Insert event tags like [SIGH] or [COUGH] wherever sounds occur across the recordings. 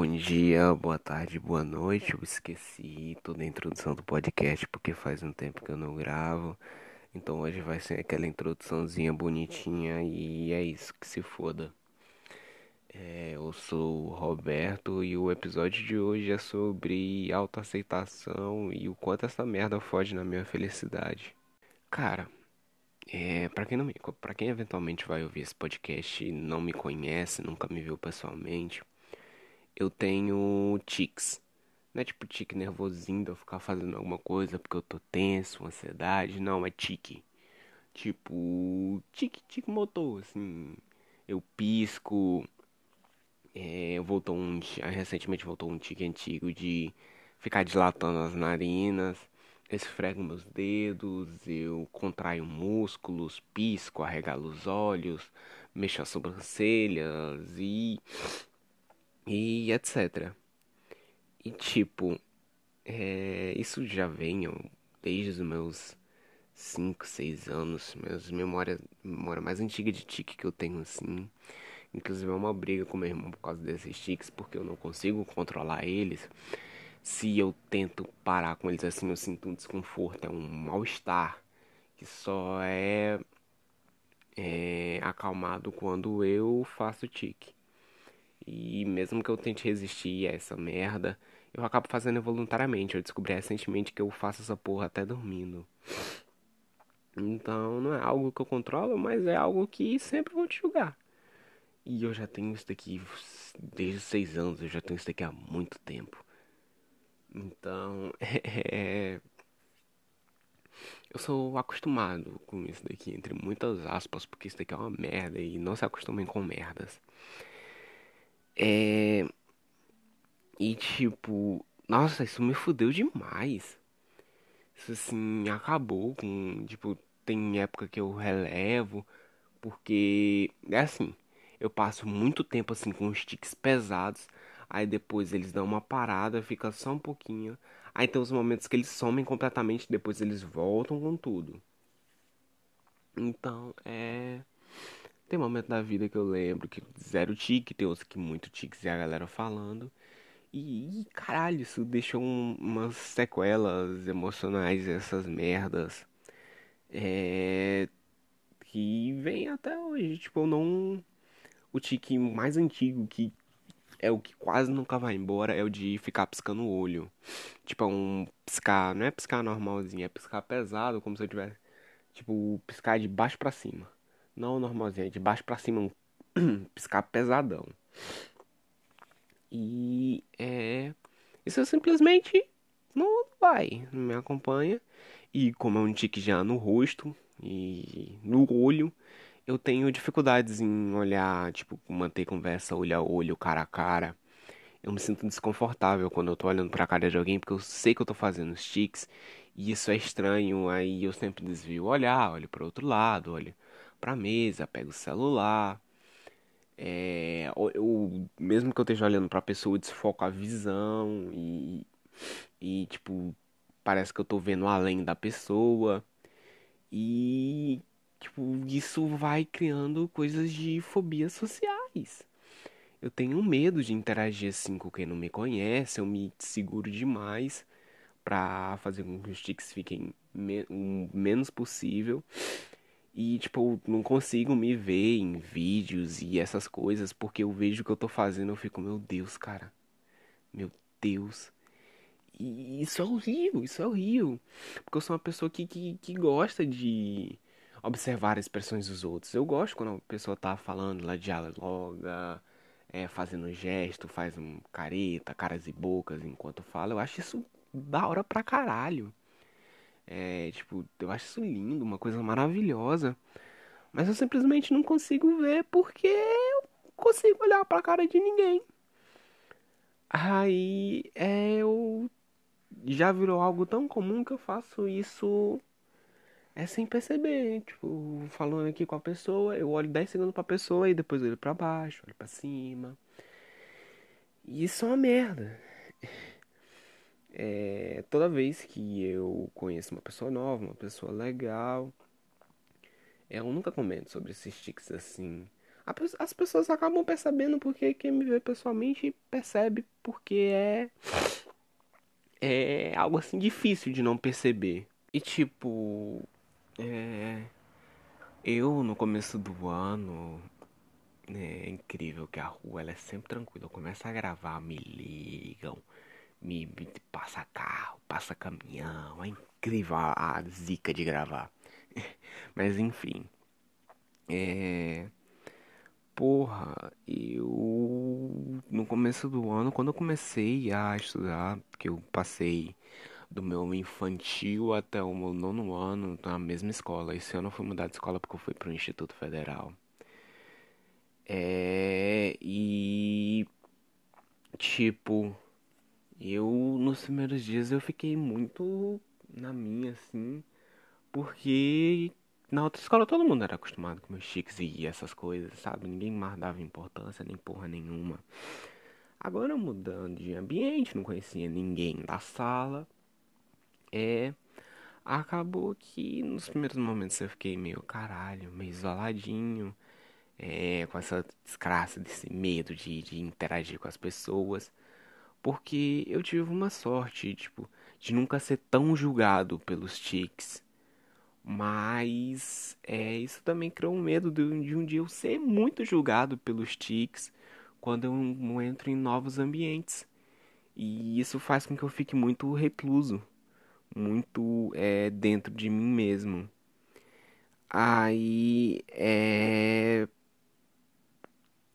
Bom dia, boa tarde, boa noite. Eu esqueci toda a introdução do podcast porque faz um tempo que eu não gravo. Então hoje vai ser aquela introduçãozinha bonitinha e é isso, que se foda. É, eu sou o Roberto e o episódio de hoje é sobre autoaceitação e o quanto essa merda foge na minha felicidade. Cara, é, para quem não me, para quem eventualmente vai ouvir esse podcast e não me conhece, nunca me viu pessoalmente, eu tenho tics. Não é tipo tique nervosinho de eu ficar fazendo alguma coisa porque eu tô tenso, ansiedade. Não, é tique. Tipo, tique, tique motor, assim. Eu pisco. É, voltou um. Recentemente voltou um tique antigo de ficar dilatando as narinas. Esfrego meus dedos, eu contraio músculos, pisco, arregalo os olhos, mexo as sobrancelhas e e etc. E tipo, é, isso já vem desde os meus 5, 6 anos, minhas memórias, memória mais antiga de tique que eu tenho assim. Inclusive é uma briga com meu irmão por causa desses tiques, porque eu não consigo controlar eles. Se eu tento parar com eles assim, eu sinto um desconforto, é um mal-estar que só é, é acalmado quando eu faço tique. E mesmo que eu tente resistir a essa merda, eu acabo fazendo involuntariamente. Eu descobri recentemente que eu faço essa porra até dormindo. Então não é algo que eu controlo, mas é algo que sempre vou te julgar. E eu já tenho isso daqui desde seis anos, eu já tenho isso daqui há muito tempo. Então, [LAUGHS] é. Eu sou acostumado com isso daqui, entre muitas aspas, porque isso daqui é uma merda e não se acostumem com merdas. É. E tipo, nossa, isso me fudeu demais. Isso assim, acabou com. Tipo, tem época que eu relevo, porque é assim, eu passo muito tempo assim com os tiques pesados, aí depois eles dão uma parada, fica só um pouquinho. Aí tem os momentos que eles somem completamente, depois eles voltam com tudo. Então, é. Tem momento da vida que eu lembro que zero tique, tem outros que muito tiques e a galera falando. E, e caralho, isso deixou um, umas sequelas emocionais, essas merdas. É. Que vem até hoje. Tipo, eu não. O tique mais antigo, que é o que quase nunca vai embora, é o de ficar piscando o olho. Tipo, é um piscar, não é piscar normalzinho, é piscar pesado, como se eu tivesse. Tipo, piscar de baixo para cima. Não normalzinho, de baixo para cima, um [CLEARS THROAT] piscar pesadão. E é. Isso simplesmente não vai, não me acompanha. E como é um tique já no rosto e no olho, eu tenho dificuldades em olhar, tipo, manter conversa olho a olho, cara a cara. Eu me sinto desconfortável quando eu tô olhando pra cara de alguém, porque eu sei que eu tô fazendo os tiques e isso é estranho, aí eu sempre desvio olhar, olho para outro lado, olho pra mesa, pego o celular. É, eu, mesmo que eu esteja olhando pra pessoa, eu desfoco a visão e, e, tipo, parece que eu tô vendo além da pessoa. E, tipo, isso vai criando coisas de fobias sociais. Eu tenho medo de interagir assim com quem não me conhece, eu me seguro demais pra fazer com que os tics fiquem o menos possível. E, tipo, não consigo me ver em vídeos e essas coisas, porque eu vejo o que eu tô fazendo, eu fico, meu Deus, cara. Meu Deus. E isso é horrível, isso é horrível. Porque eu sou uma pessoa que, que, que gosta de observar as expressões dos outros. Eu gosto quando a pessoa tá falando, ela dialoga, é, fazendo gesto, faz um careta, caras e bocas enquanto fala. Eu acho isso da hora pra caralho. É, tipo, eu acho isso lindo, uma coisa maravilhosa. Mas eu simplesmente não consigo ver porque eu consigo olhar pra cara de ninguém. Aí é, eu já virou algo tão comum que eu faço isso é sem perceber. Tipo, falando aqui com a pessoa, eu olho 10 segundos pra pessoa e depois olho pra baixo, olho pra cima. E isso é uma merda. É, toda vez que eu conheço uma pessoa nova, uma pessoa legal, eu nunca comento sobre esses tics assim. as pessoas acabam percebendo porque quem me vê pessoalmente percebe porque é é algo assim difícil de não perceber. E tipo, é, eu no começo do ano é incrível que a rua ela é sempre tranquila. Eu começo a gravar, me ligam, me, me passa carro, passa caminhão. É incrível a, a zica de gravar. [LAUGHS] Mas enfim. É. Porra, eu. No começo do ano, quando eu comecei a estudar, que eu passei do meu infantil até o meu nono ano na mesma escola. Esse ano eu fui mudar de escola porque eu fui pro Instituto Federal. É. E. Tipo. Eu, nos primeiros dias, eu fiquei muito na minha, assim. Porque na outra escola todo mundo era acostumado com meus chiques e essas coisas, sabe? Ninguém mais dava importância, nem porra nenhuma. Agora mudando de ambiente, não conhecia ninguém da sala. É. Acabou que nos primeiros momentos eu fiquei meio caralho, meio isoladinho. É, com essa desgraça, desse medo de, de interagir com as pessoas. Porque eu tive uma sorte, tipo, de nunca ser tão julgado pelos tics. Mas é, isso também criou um medo de, de um dia eu ser muito julgado pelos tics quando eu entro em novos ambientes. E isso faz com que eu fique muito recluso, muito é, dentro de mim mesmo. Aí é.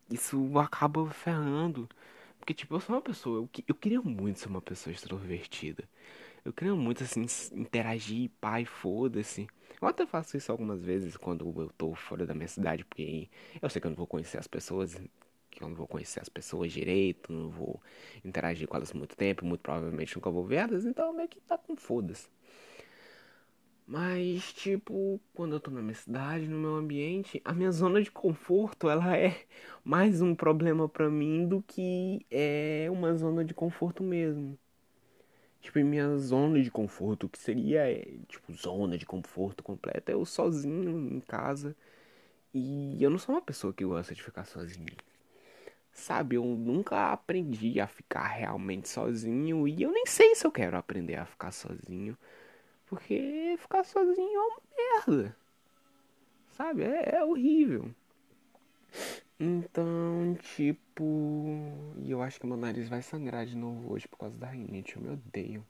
Isso acaba ferrando. Porque, tipo, eu sou uma pessoa. Eu, eu queria muito ser uma pessoa extrovertida. Eu queria muito, assim, interagir, pai, foda-se. Eu até faço isso algumas vezes quando eu tô fora da minha cidade, porque eu sei que eu não vou conhecer as pessoas que eu não vou conhecer as pessoas direito, não vou interagir com elas muito tempo, muito provavelmente nunca vou ver elas, então meio que tá com foda-se. Mas, tipo, quando eu tô na minha cidade, no meu ambiente, a minha zona de conforto, ela é mais um problema para mim do que é uma zona de conforto mesmo. Tipo, minha zona de conforto, que seria, é, tipo, zona de conforto completa, é eu sozinho em casa. E eu não sou uma pessoa que gosta de ficar sozinho. Sabe, eu nunca aprendi a ficar realmente sozinho e eu nem sei se eu quero aprender a ficar sozinho, porque ficar sozinho é uma merda. Sabe, é, é horrível. Então, tipo, e eu acho que meu nariz vai sangrar de novo hoje por causa da rinite, eu me odeio.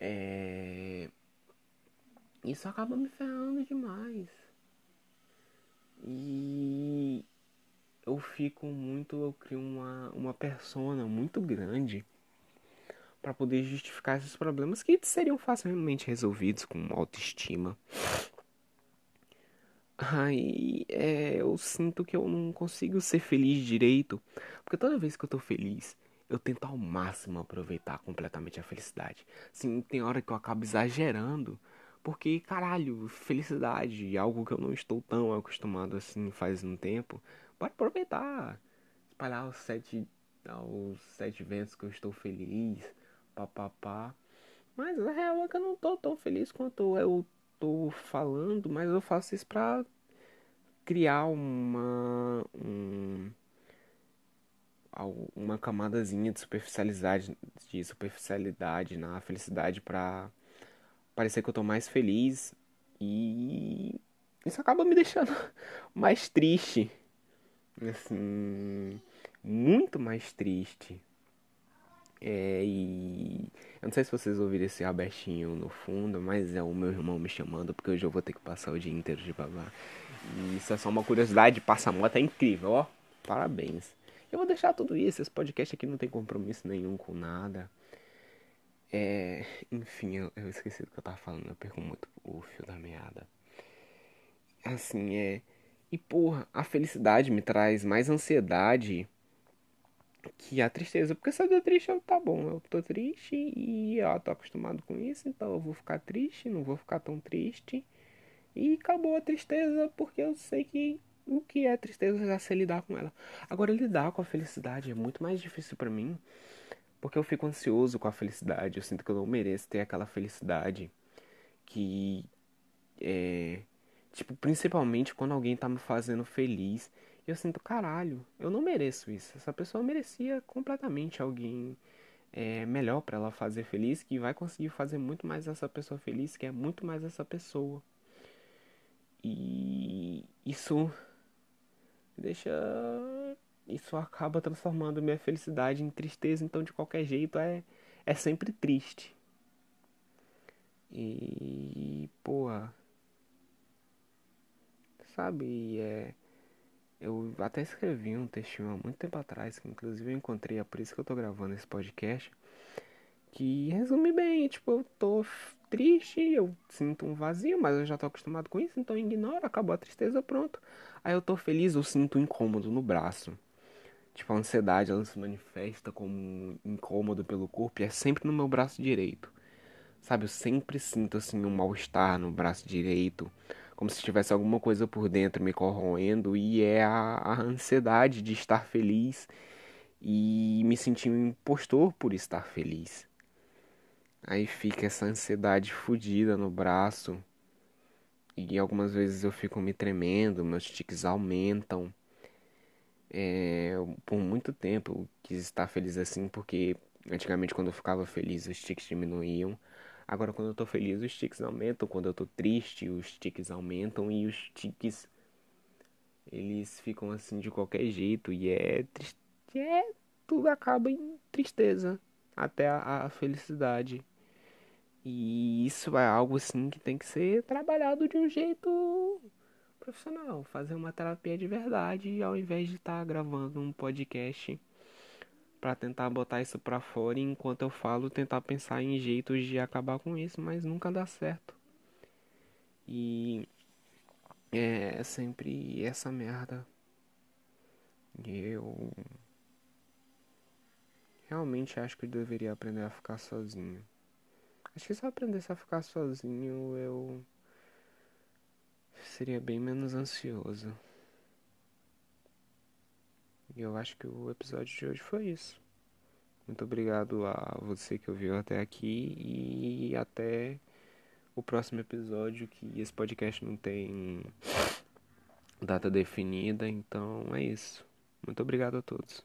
É... Isso acaba me ferrando demais. E eu fico muito, eu crio uma, uma persona muito grande para poder justificar esses problemas que seriam facilmente resolvidos com autoestima. Aí é, eu sinto que eu não consigo ser feliz direito, porque toda vez que eu tô feliz, eu tento ao máximo aproveitar completamente a felicidade. Sim, tem hora que eu acabo exagerando, porque caralho, felicidade, algo que eu não estou tão acostumado assim faz um tempo, pode aproveitar, espalhar os sete, os sete ventos que eu estou feliz, papapá. Mas a real é que eu não tô tão feliz quanto eu tô falando, mas eu faço isso pra criar uma. Um, uma camadazinha de superficialidade, de superficialidade na felicidade pra parecer que eu tô mais feliz e isso acaba me deixando [LAUGHS] mais triste assim, muito mais triste. É, e eu não sei se vocês ouviram esse abertinho no fundo, mas é o meu irmão me chamando, porque hoje eu vou ter que passar o dia inteiro de babá. E isso é só uma curiosidade, passa moto é incrível, ó. Parabéns. Eu vou deixar tudo isso, esse podcast aqui não tem compromisso nenhum com nada. É, enfim, eu, eu esqueci do que eu tava falando, eu perco muito o fio da meada. Assim, é e porra, a felicidade me traz mais ansiedade que a tristeza. Porque se eu tô triste, eu tá bom. Eu tô triste e eu tô acostumado com isso, então eu vou ficar triste, não vou ficar tão triste. E acabou a tristeza, porque eu sei que o que é tristeza já sei lidar com ela. Agora lidar com a felicidade é muito mais difícil para mim, porque eu fico ansioso com a felicidade, eu sinto que eu não mereço ter aquela felicidade que é Tipo, principalmente quando alguém tá me fazendo feliz. Eu sinto, caralho, eu não mereço isso. Essa pessoa merecia completamente alguém é, melhor para ela fazer feliz, que vai conseguir fazer muito mais essa pessoa feliz, que é muito mais essa pessoa. E isso deixa. Isso acaba transformando minha felicidade em tristeza, então de qualquer jeito é, é sempre triste. E, porra. Sabe, é. Eu até escrevi um textinho há muito tempo atrás, que inclusive eu encontrei, é por isso que eu tô gravando esse podcast, que resume bem, tipo, eu tô triste, eu sinto um vazio, mas eu já tô acostumado com isso, então ignoro, acabou a tristeza, pronto. Aí eu tô feliz, eu sinto um incômodo no braço. Tipo, a ansiedade, ela se manifesta como um incômodo pelo corpo e é sempre no meu braço direito. Sabe, eu sempre sinto assim um mal-estar no braço direito, como se tivesse alguma coisa por dentro me corroendo e é a, a ansiedade de estar feliz e me sentir um impostor por estar feliz. Aí fica essa ansiedade fodida no braço. E algumas vezes eu fico me tremendo, meus tiques aumentam. É, por muito tempo eu quis estar feliz assim, porque antigamente quando eu ficava feliz os tiques diminuíam. Agora, quando eu tô feliz, os tiques aumentam. Quando eu tô triste, os tiques aumentam. E os tiques, eles ficam assim de qualquer jeito. E é triste. É, tudo acaba em tristeza. Até a, a felicidade. E isso é algo assim que tem que ser trabalhado de um jeito profissional. Fazer uma terapia de verdade ao invés de estar tá gravando um podcast para tentar botar isso para fora e enquanto eu falo tentar pensar em jeitos de acabar com isso, mas nunca dá certo. E é, sempre essa merda. Eu realmente acho que eu deveria aprender a ficar sozinho. Acho que se eu aprendesse a ficar sozinho, eu seria bem menos ansioso. E eu acho que o episódio de hoje foi isso. Muito obrigado a você que ouviu até aqui e até o próximo episódio que esse podcast não tem data definida, então é isso. Muito obrigado a todos.